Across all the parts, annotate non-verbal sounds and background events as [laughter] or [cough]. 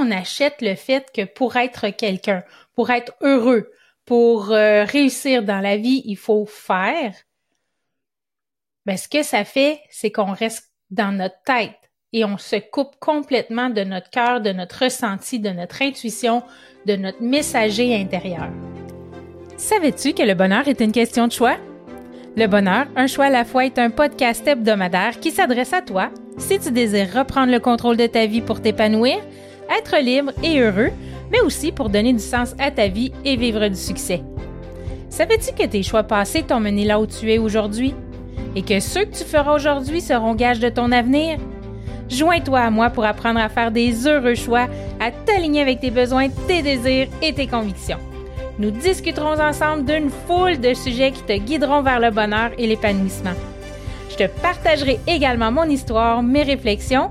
on achète le fait que pour être quelqu'un, pour être heureux, pour euh, réussir dans la vie, il faut faire, ben, ce que ça fait, c'est qu'on reste dans notre tête et on se coupe complètement de notre cœur, de notre ressenti, de notre intuition, de notre messager intérieur. Savais-tu que le bonheur est une question de choix? Le bonheur, un choix à la fois, est un podcast hebdomadaire qui s'adresse à toi si tu désires reprendre le contrôle de ta vie pour t'épanouir, être libre et heureux, mais aussi pour donner du sens à ta vie et vivre du succès. Savais-tu que tes choix passés t'ont mené là où tu es aujourd'hui? Et que ceux que tu feras aujourd'hui seront gages de ton avenir? Joins-toi à moi pour apprendre à faire des heureux choix, à t'aligner avec tes besoins, tes désirs et tes convictions. Nous discuterons ensemble d'une foule de sujets qui te guideront vers le bonheur et l'épanouissement. Je te partagerai également mon histoire, mes réflexions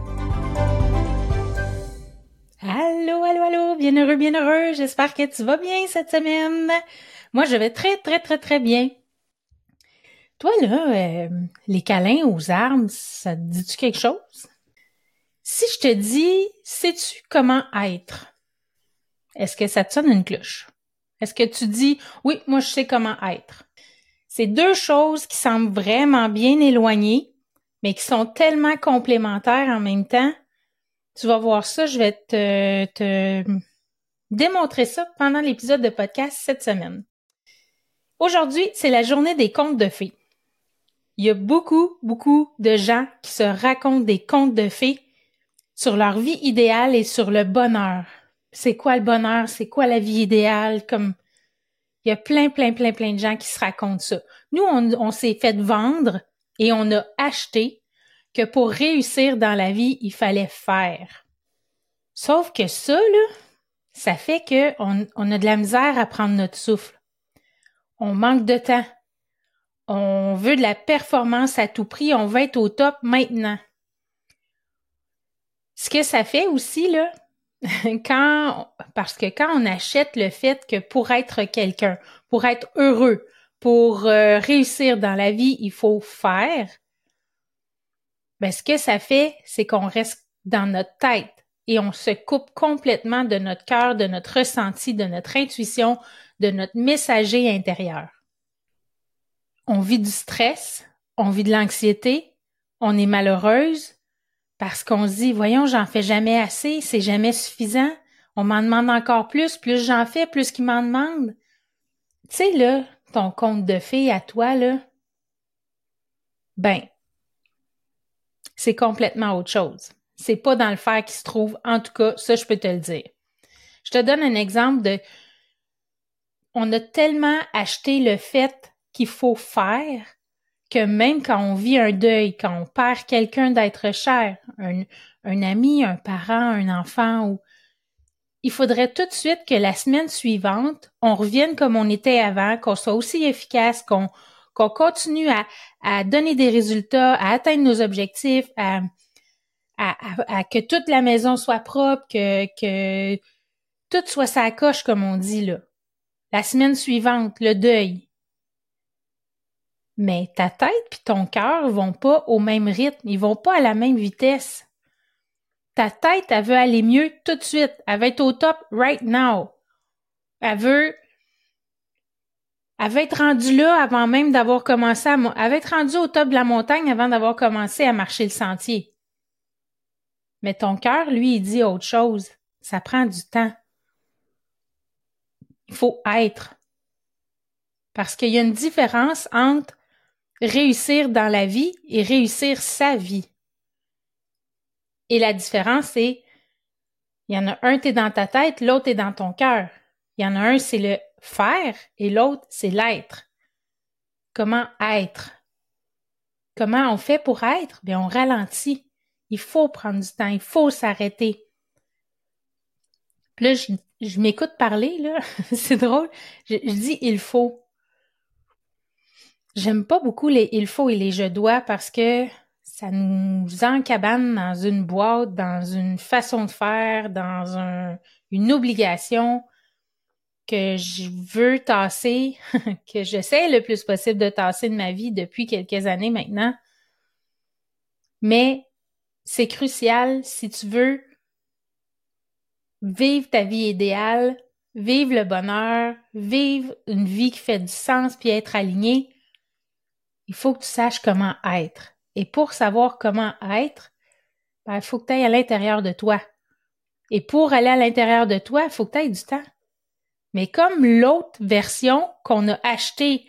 Allô, allô, allô, bien heureux, bien heureux. J'espère que tu vas bien cette semaine. Moi, je vais très, très, très, très bien. Toi, là, euh, les câlins aux armes, ça te dit-tu quelque chose? Si je te dis, sais-tu comment être? Est-ce que ça te sonne une cloche? Est-ce que tu dis, oui, moi je sais comment être? C'est deux choses qui semblent vraiment bien éloignées, mais qui sont tellement complémentaires en même temps. Tu vas voir ça, je vais te, te démontrer ça pendant l'épisode de podcast cette semaine. Aujourd'hui, c'est la journée des contes de fées. Il y a beaucoup, beaucoup de gens qui se racontent des contes de fées sur leur vie idéale et sur le bonheur c'est quoi le bonheur, c'est quoi la vie idéale, comme il y a plein, plein, plein, plein de gens qui se racontent ça. Nous, on, on s'est fait vendre et on a acheté que pour réussir dans la vie, il fallait faire. Sauf que ça, là, ça fait que on, on a de la misère à prendre notre souffle. On manque de temps. On veut de la performance à tout prix. On veut être au top maintenant. Ce que ça fait aussi, là, [laughs] quand, parce que quand on achète le fait que pour être quelqu'un, pour être heureux, pour euh, réussir dans la vie, il faut faire, ben, ce que ça fait, c'est qu'on reste dans notre tête et on se coupe complètement de notre cœur, de notre ressenti, de notre intuition, de notre messager intérieur. On vit du stress, on vit de l'anxiété, on est malheureuse, parce qu'on se dit, voyons, j'en fais jamais assez, c'est jamais suffisant. On m'en demande encore plus, plus j'en fais, plus qu'ils m'en demandent. Tu sais, là, ton compte de fées à toi, là, ben, c'est complètement autre chose. C'est pas dans le faire qui se trouve. En tout cas, ça, je peux te le dire. Je te donne un exemple de, on a tellement acheté le fait qu'il faut faire que même quand on vit un deuil, quand on perd quelqu'un d'être cher, un, un, ami, un parent, un enfant, ou il faudrait tout de suite que la semaine suivante, on revienne comme on était avant, qu'on soit aussi efficace, qu'on qu'on continue à, à donner des résultats, à atteindre nos objectifs, à, que toute la maison soit propre, que, que tout soit sa coche, comme on dit là. La semaine suivante, le deuil, mais ta tête puis ton cœur vont pas au même rythme, ils vont pas à la même vitesse. Ta tête, elle veut aller mieux tout de suite, elle veut être au top right now. Elle veut veut être rendue là avant même d'avoir commencé à veut être rendue au top de la montagne avant d'avoir commencé à marcher le sentier. Mais ton cœur, lui, il dit autre chose. Ça prend du temps. Il faut être. Parce qu'il y a une différence entre réussir dans la vie et réussir sa vie. Et la différence, c'est, il y en a un, t'es dans ta tête, l'autre est dans ton cœur. Il y en a un, c'est le faire et l'autre, c'est l'être. Comment être? Comment on fait pour être? Bien, on ralentit. Il faut prendre du temps, il faut s'arrêter. Puis là, je, m'écoute parler, [laughs] c'est drôle. Je, je, dis il faut. J'aime pas beaucoup les il faut et les je dois parce que ça nous encabane dans une boîte, dans une façon de faire, dans un, une obligation que je veux tasser, [laughs] que j'essaie le plus possible de tasser de ma vie depuis quelques années maintenant. Mais c'est crucial si tu veux vivre ta vie idéale, vivre le bonheur, vivre une vie qui fait du sens puis être aligné. Il faut que tu saches comment être. Et pour savoir comment être, ben, il faut que tu ailles à l'intérieur de toi. Et pour aller à l'intérieur de toi, il faut que tu ailles du temps. Mais comme l'autre version qu'on a achetée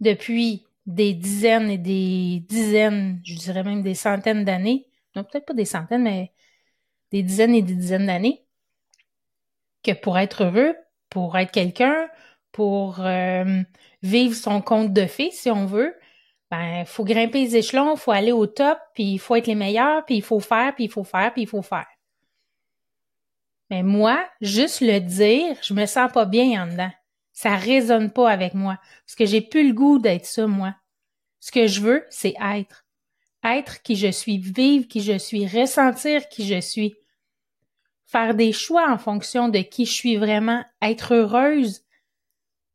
depuis des dizaines et des dizaines, je dirais même des centaines d'années, non peut-être pas des centaines, mais des dizaines et des dizaines d'années, que pour être heureux, pour être quelqu'un, pour euh, vivre son compte de fées, si on veut, ben faut grimper les échelons, faut aller au top, puis il faut être les meilleurs, puis il faut faire, puis il faut faire, puis il faut faire. Mais moi, juste le dire, je me sens pas bien en dedans. Ça résonne pas avec moi. Parce que j'ai plus le goût d'être ça, moi. Ce que je veux, c'est être. Être qui je suis, vivre qui je suis, ressentir qui je suis. Faire des choix en fonction de qui je suis vraiment, être heureuse.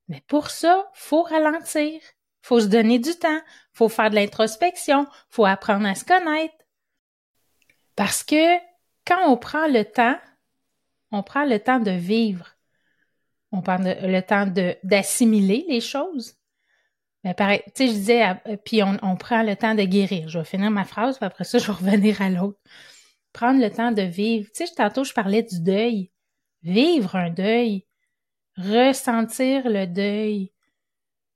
Mais pour ça, faut ralentir. Faut se donner du temps. Faut faire de l'introspection. Faut apprendre à se connaître. Parce que quand on prend le temps on prend le temps de vivre. On prend le temps d'assimiler les choses. Mais pareil, tu sais, je disais, euh, puis on, prend le temps de guérir. Je vais finir ma phrase, puis après ça, [laughs] je vais revenir à l'autre. Prendre le temps de vivre. Tu sais, tantôt, je parlais du deuil. Vivre un deuil. Ressentir le deuil.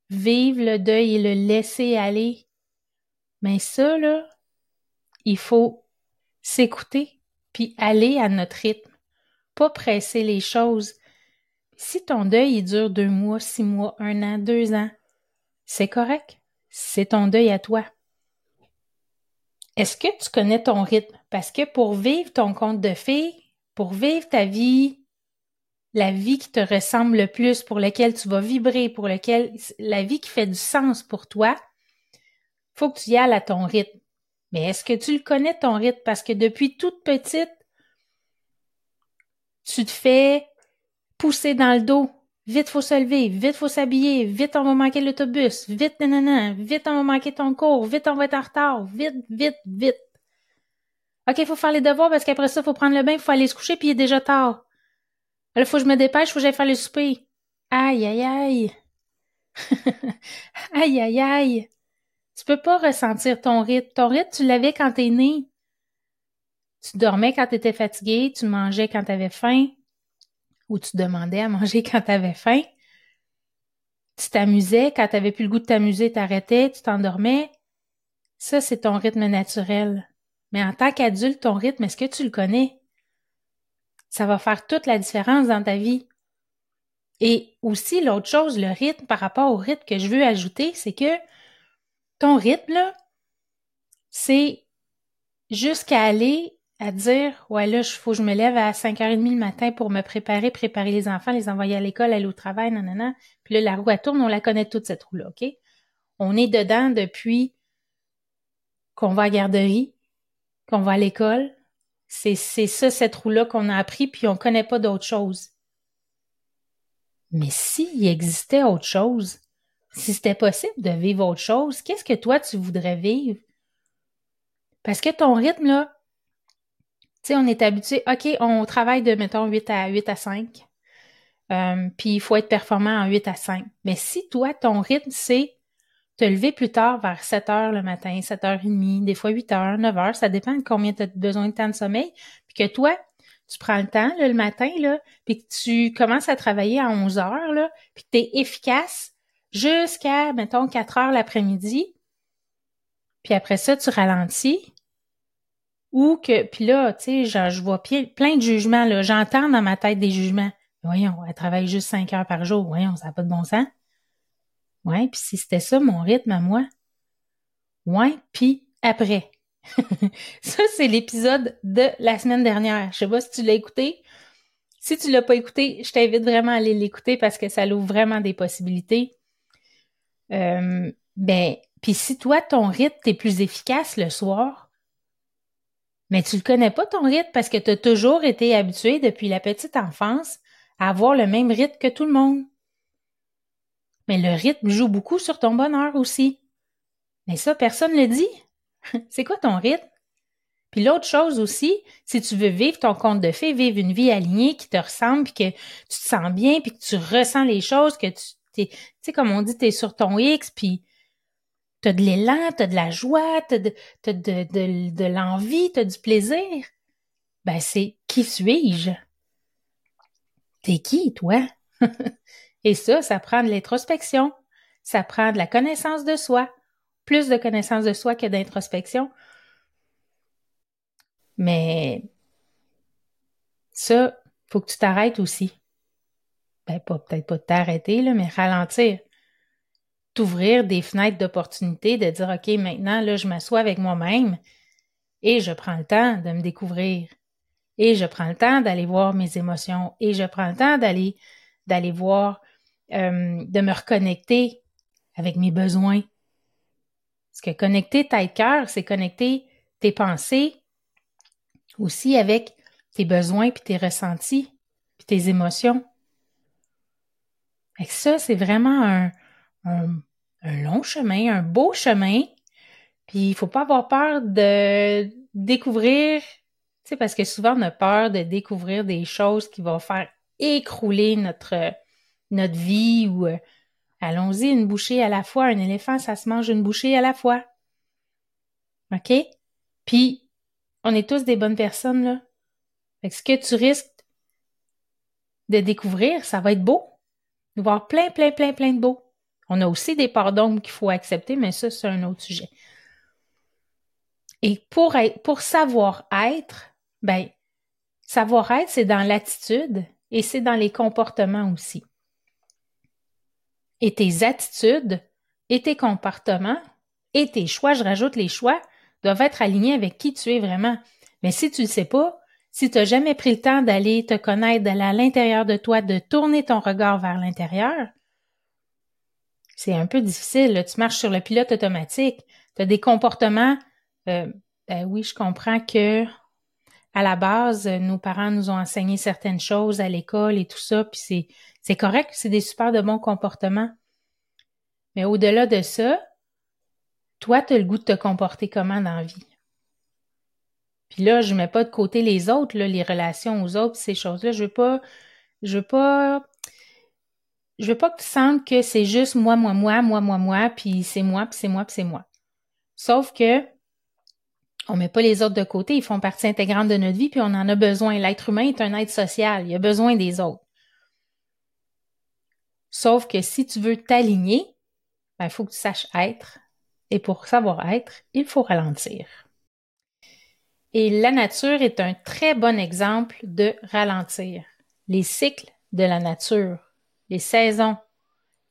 Vivre le deuil et le laisser aller. Mais ça, là, il faut s'écouter, puis aller à notre rythme pas presser les choses. Si ton deuil il dure deux mois, six mois, un an, deux ans, c'est correct. C'est ton deuil à toi. Est-ce que tu connais ton rythme? Parce que pour vivre ton compte de fées, pour vivre ta vie, la vie qui te ressemble le plus, pour laquelle tu vas vibrer, pour laquelle la vie qui fait du sens pour toi, faut que tu y ailles à ton rythme. Mais est-ce que tu le connais ton rythme? Parce que depuis toute petite, tu te fais pousser dans le dos. Vite, faut se lever. Vite, faut s'habiller. Vite, on va manquer l'autobus. Vite, nanana. Vite, on va manquer ton cours. Vite, on va être en retard. Vite, vite, vite. OK, il faut faire les devoirs parce qu'après ça, il faut prendre le bain, il faut aller se coucher, puis il est déjà tard. Là, faut que je me dépêche, faut que j'aille faire le souper. Aïe, aïe, aïe. [laughs] aïe, aïe, aïe. Tu peux pas ressentir ton rythme. Ton rythme, tu l'avais quand t'es né. Tu dormais quand tu étais fatigué, tu mangeais quand tu avais faim, ou tu demandais à manger [laughs] quand tu avais faim. Tu t'amusais, quand tu n'avais plus le goût de t'amuser, t'arrêtais, tu t'endormais. Ça, c'est ton rythme naturel. Mais en tant qu'adulte, ton rythme, est-ce que tu le connais? Ça va faire toute la différence dans ta vie. Et aussi, l'autre chose, le rythme par rapport au rythme que je veux ajouter, c'est que ton rythme, là, c'est jusqu'à aller à dire ouais là il faut je me lève à 5h30 le matin pour me préparer, préparer les enfants, les envoyer à l'école, aller au travail, nanana. Puis là la roue elle tourne, on la connaît toute cette roue là, OK? On est dedans depuis qu'on va à la garderie, qu'on va à l'école. C'est c'est ça cette roue là qu'on a appris puis on connaît pas d'autre chose. Mais s'il existait autre chose, si c'était possible de vivre autre chose, qu'est-ce que toi tu voudrais vivre? Parce que ton rythme là, on est habitué, OK, on travaille de, mettons, 8 à 8 à 5. Euh, puis il faut être performant en 8 à 5. Mais si toi, ton rythme, c'est te lever plus tard vers 7 heures le matin, 7 heures et demie, des fois 8 heures, 9 heures, ça dépend de combien tu as besoin de temps de sommeil, puis que toi, tu prends le temps le matin, puis que tu commences à travailler à 11 heures, puis que tu es efficace jusqu'à, mettons, 4 heures l'après-midi, puis après ça, tu ralentis, ou que, puis là, tu sais, je, vois plein de jugements, là. J'entends dans ma tête des jugements. Voyons, elle travaille juste cinq heures par jour. Voyons, ça n'a pas de bon sens. Ouais, puis si c'était ça mon rythme à moi. Ouais, puis après. [laughs] ça, c'est l'épisode de la semaine dernière. Je sais pas si tu l'as écouté. Si tu l'as pas écouté, je t'invite vraiment à aller l'écouter parce que ça l'ouvre vraiment des possibilités. Euh, ben, puis si toi, ton rythme est plus efficace le soir, mais tu le connais pas ton rythme parce que tu as toujours été habitué depuis la petite enfance à avoir le même rythme que tout le monde. Mais le rythme joue beaucoup sur ton bonheur aussi. Mais ça, personne ne le dit. [laughs] C'est quoi ton rythme? Puis l'autre chose aussi, si tu veux vivre ton compte de fées, vivre une vie alignée qui te ressemble, puis que tu te sens bien, puis que tu ressens les choses, que tu tu sais, comme on dit, tu es sur ton X, puis t'as de l'élan, t'as de la joie, t'as de, de, de, de l'envie, t'as du plaisir. Ben, c'est qui suis-je? T'es qui, toi? [laughs] Et ça, ça prend de l'introspection. Ça prend de la connaissance de soi. Plus de connaissance de soi que d'introspection. Mais ça, faut que tu t'arrêtes aussi. Ben, pas, peut-être pas t'arrêter, là, mais ralentir. T'ouvrir des fenêtres d'opportunité, de dire, OK, maintenant, là, je m'assois avec moi-même et je prends le temps de me découvrir. Et je prends le temps d'aller voir mes émotions. Et je prends le temps d'aller, d'aller voir, euh, de me reconnecter avec mes besoins. Parce que connecter tête-cœur, c'est connecter tes pensées aussi avec tes besoins, puis tes ressentis, puis tes émotions. Et ça, c'est vraiment un, long chemin, un beau chemin. Puis il faut pas avoir peur de découvrir, tu sais, parce que souvent on a peur de découvrir des choses qui vont faire écrouler notre, notre vie ou euh, allons-y, une bouchée à la fois. Un éléphant, ça se mange une bouchée à la fois. OK? Puis on est tous des bonnes personnes, là. Fait que ce que tu risques de découvrir, ça va être beau. Y avoir plein, plein, plein, plein de beaux. On a aussi des parts d'ombre qu'il faut accepter, mais ça, c'est un autre sujet. Et pour, pour savoir être, ben, savoir être, c'est dans l'attitude et c'est dans les comportements aussi. Et tes attitudes et tes comportements et tes choix, je rajoute les choix, doivent être alignés avec qui tu es vraiment. Mais si tu ne sais pas, si tu n'as jamais pris le temps d'aller te connaître, d'aller à l'intérieur de toi, de tourner ton regard vers l'intérieur, c'est un peu difficile. Tu marches sur le pilote automatique. Tu as des comportements. Euh, ben oui, je comprends que à la base, nos parents nous ont enseigné certaines choses à l'école et tout ça, puis c'est, c'est correct, c'est des super de bons comportements. Mais au-delà de ça, toi, tu as le goût de te comporter comment dans la vie? Puis là, je mets pas de côté les autres, là, les relations aux autres, ces choses-là. Je veux pas, je veux pas, je veux pas que tu sentes que c'est juste moi, moi, moi, moi, moi, moi, puis c'est moi, puis c'est moi, puis c'est moi. Sauf que on met pas les autres de côté, ils font partie intégrante de notre vie, puis on en a besoin. L'être humain est un être social, il a besoin des autres. Sauf que si tu veux t'aligner, ben, il faut que tu saches être. Et pour savoir être, il faut ralentir. Et la nature est un très bon exemple de ralentir. Les cycles de la nature, les saisons.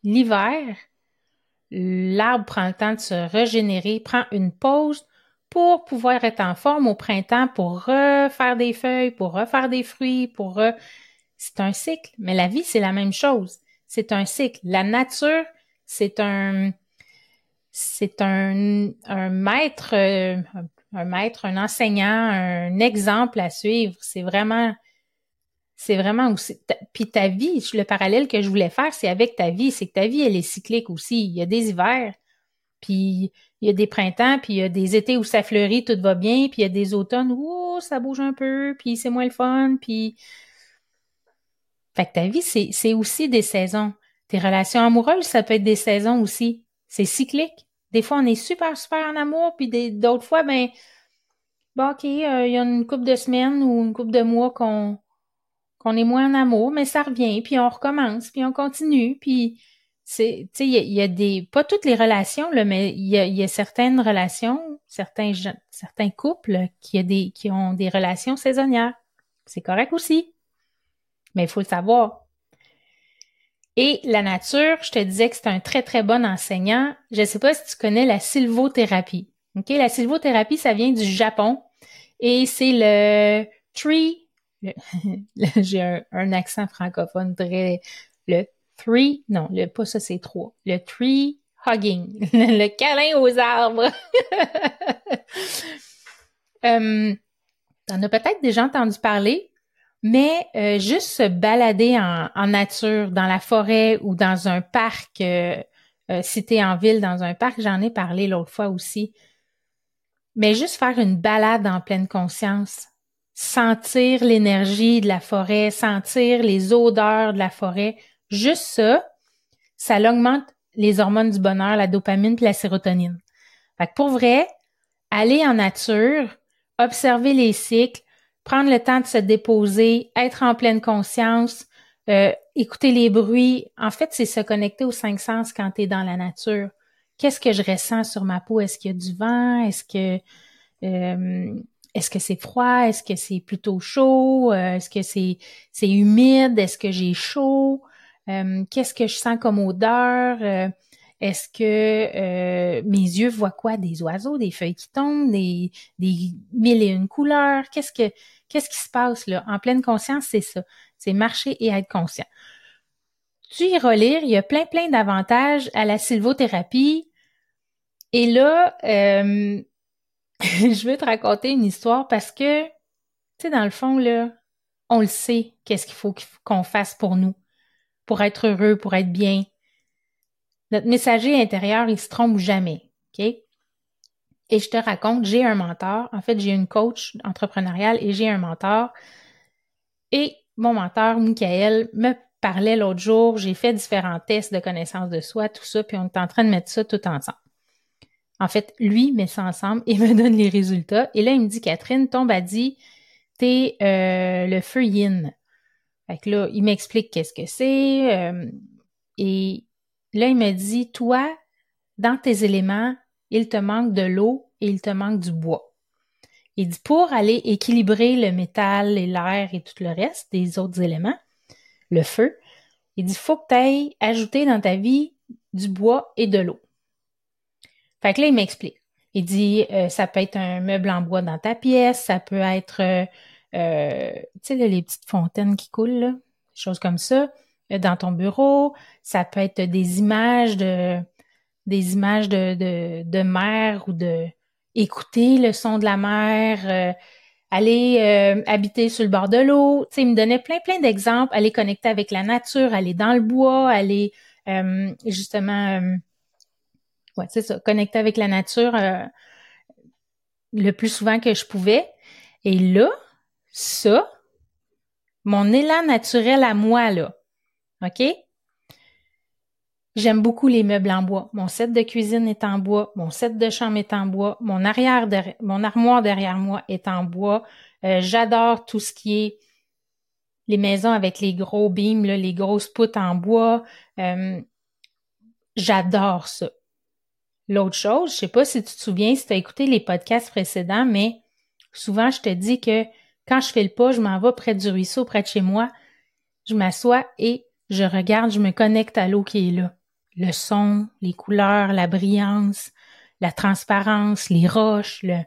L'hiver, l'arbre prend le temps de se régénérer, prend une pause pour pouvoir être en forme au printemps, pour refaire des feuilles, pour refaire des fruits, pour C'est un cycle, mais la vie, c'est la même chose. C'est un cycle. La nature, c'est un... C'est un, un maître, euh, un maître, un enseignant, un exemple à suivre. C'est vraiment, c'est vraiment aussi. Puis ta vie, le parallèle que je voulais faire, c'est avec ta vie. C'est que ta vie, elle est cyclique aussi. Il y a des hivers, puis il y a des printemps, puis il y a des étés où ça fleurit, tout va bien, puis il y a des automnes où ça bouge un peu, puis c'est moins le fun, puis. Fait que ta vie, c'est aussi des saisons. Tes relations amoureuses, ça peut être des saisons aussi. C'est cyclique. Des fois, on est super, super en amour, puis d'autres fois, ben, bon, OK, euh, il y a une couple de semaines ou une couple de mois qu'on qu'on est moins en amour, mais ça revient, puis on recommence, puis on continue, puis c'est, tu sais, il y, a des, pas toutes les relations, là, mais il y a, certaines relations, certains, certains couples qui, a des, qui ont des relations saisonnières. C'est correct aussi, mais il faut le savoir. Et la nature, je te disais que c'est un très, très bon enseignant. Je ne sais pas si tu connais la sylvothérapie. OK? La sylvothérapie, ça vient du Japon et c'est le tree [laughs] j'ai un, accent francophone très, le three, non, le, pas ça, c'est trois. Le tree hugging, [laughs] le câlin aux arbres. [laughs] euh, T'en as peut-être déjà entendu parler, mais euh, juste se balader en, nature, dans la forêt ou dans un parc, euh, euh, en ville, dans un parc, j'en ai parlé l'autre fois aussi. Mais juste faire une balade en pleine conscience, sentir l'énergie de la forêt, sentir les odeurs de la forêt, juste ça, ça augmente les hormones du bonheur, la dopamine puis la sérotonine. Fait que pour vrai, aller en nature, observer les cycles, prendre le temps de se déposer, être en pleine conscience, euh, écouter les bruits. En fait, c'est se connecter aux cinq sens quand tu es dans la nature. Qu'est-ce que je ressens sur ma peau? Est-ce qu'il y a du vent? Est-ce que euh, est-ce que c'est froid? Est-ce que c'est plutôt chaud? Euh, est-ce que c'est c'est humide? Est-ce que j'ai chaud? Qu'est-ce que je sens comme odeur? Est-ce que euh, mes yeux voient quoi? Des oiseaux, des feuilles qui tombent, des, des mille et une couleurs? Qu'est-ce que qu'est-ce qui se passe là? En pleine conscience, c'est ça. C'est marcher et être conscient. Tu y relire, il y a plein, plein d'avantages à la sylvothérapie. Et là, euh, [laughs] je veux te raconter une histoire parce que, tu sais, dans le fond, là, on le sait, qu'est-ce qu'il faut qu'on fasse pour nous, pour être heureux, pour être bien, notre messager intérieur, il se trompe jamais. OK? Et je te raconte, j'ai un mentor. En fait, j'ai une coach entrepreneuriale et j'ai un mentor. Et mon mentor, Michael, me parlait l'autre jour. J'ai fait différents tests de connaissance de soi, tout ça, puis on est en train de mettre ça tout ensemble. En fait, lui met ça ensemble et [laughs] me donne les résultats. Et là, il me dit, Catherine, ton dit, t'es euh, le feu yin. Fait que là, il m'explique qu'est-ce que c'est. Euh, et Là, il me dit, toi, dans tes éléments, il te manque de l'eau et il te manque du bois. Il dit, pour aller équilibrer le métal et l'air et tout le reste des autres éléments, le feu, il dit, faut que tu ailles ajouter dans ta vie du bois et de l'eau. Fait que là, il m'explique. Il dit, euh, ça peut être un meuble en bois dans ta pièce, ça peut être, euh, euh tu sais, les petites fontaines qui coulent, là, choses comme ça dans ton bureau, ça peut être des images de des images de, de, de mer ou de écouter le son de la mer, euh, aller euh, habiter sur le bord de l'eau. Tu sais, il me donnait plein, plein d'exemples, aller connecter avec la nature, aller dans le bois, aller euh, justement ouais, c'est ça, connecter avec la nature le plus souvent que je pouvais. Et là, ça, mon élan naturel à moi, là, OK? J'aime beaucoup les meubles en bois. Mon set de cuisine est en bois, mon set de chambre est en bois, mon arrière mon armoire derrière moi est en bois. Euh, j'adore tout ce qui est les maisons avec les gros beams, les grosses poutres en bois. Euh, j'adore ça. L'autre chose, je sais pas si tu te souviens, si tu as écouté les podcasts précédents, mais souvent je te dis que quand je fais le pas, je m'en vais près du ruisseau, près de chez moi, je m'assois et je regarde, je me connecte à l'eau qui est là. Le son, les couleurs, la brillance, la transparence, les roches, le...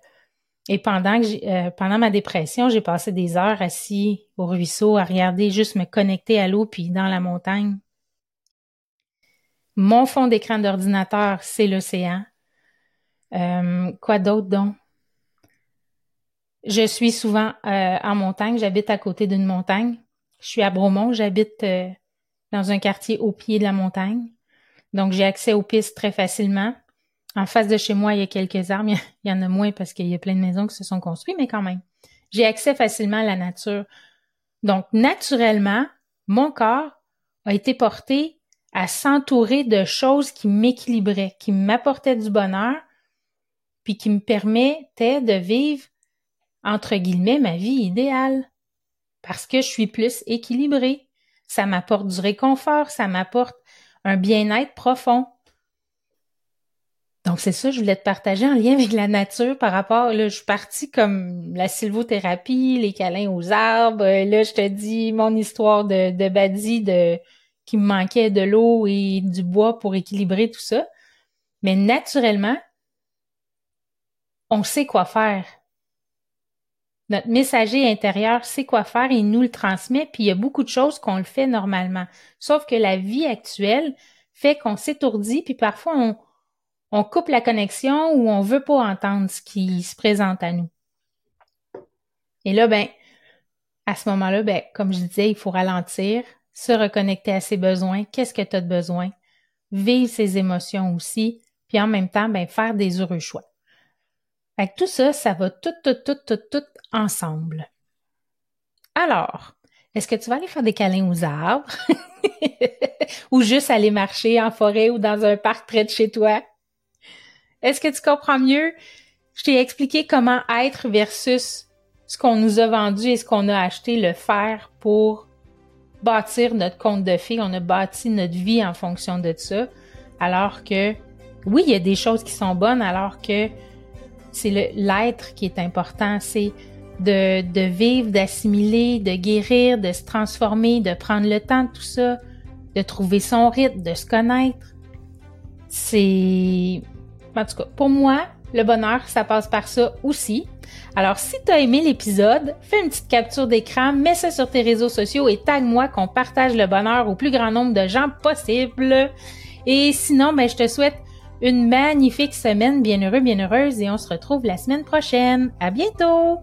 Et pendant que euh, pendant ma dépression, j'ai passé des heures assis au ruisseau à regarder, juste me connecter à l'eau puis dans la montagne. Mon fond d'écran d'ordinateur, c'est l'océan. Euh, quoi d'autre donc? Je suis souvent euh, en montagne, j'habite à côté d'une montagne. Je suis à Bromont, j'habite dans un quartier au pied de la montagne. Donc, j'ai accès aux pistes très facilement. En face de chez moi, il y a quelques arbres. [laughs] Il y en a moins parce qu'il y a plein de maisons qui se sont construites, mais quand même. J'ai accès facilement à la nature. Donc, naturellement, mon corps a été porté à s'entourer de choses qui m'équilibraient, qui m'apportaient du bonheur, puis qui me permettaient de vivre, entre guillemets, ma vie idéale. Parce que je suis plus équilibrée ça m'apporte du réconfort, ça m'apporte un bien-être profond. Donc, c'est ça, je voulais te partager en lien avec la nature par rapport, là, je suis partie comme la sylvothérapie, les câlins aux arbres. Là, je te dis mon histoire de, de Badi, de, qui me manquait de l'eau et du bois pour équilibrer tout ça. Mais naturellement, on sait quoi faire. Notre messager intérieur sait quoi faire, il nous le transmet, puis il y a beaucoup de choses qu'on le fait normalement. Sauf que la vie actuelle fait qu'on s'étourdit, puis parfois on, on coupe la connexion ou on veut pas entendre ce qui se présente à nous. Et là, ben, à ce moment-là, ben, comme je disais, il faut ralentir, se reconnecter à ses besoins. Qu'est-ce que tu as de besoin? Vivre ses émotions aussi, puis en même temps, ben, faire des heureux choix. Fait tout ça, ça va tout, tout, tout, tout, tout ensemble. Alors, est-ce que tu vas aller faire des câlins aux arbres? [laughs] ou juste aller marcher en forêt ou dans un parc près de chez toi? Est-ce que tu comprends mieux? Je t'ai expliqué comment être versus ce qu'on nous a vendu et ce qu'on a acheté, le faire pour bâtir notre compte de fées. On a bâti notre vie en fonction de ça. Alors que, oui, il y a des choses qui sont bonnes, alors que c'est l'être qui est important. C'est de, de vivre, d'assimiler, de guérir, de se transformer, de prendre le temps de tout ça, de trouver son rythme, de se connaître. C'est en tout cas, pour moi, le bonheur, ça passe par ça aussi. Alors, si tu as aimé l'épisode, fais une petite capture d'écran, mets ça sur tes réseaux sociaux et tag-moi qu'on partage le bonheur au plus grand nombre de gens possible. Et sinon, ben, je te souhaite une magnifique semaine bien heureux, bien heureuse et on se retrouve la semaine prochaine. À bientôt!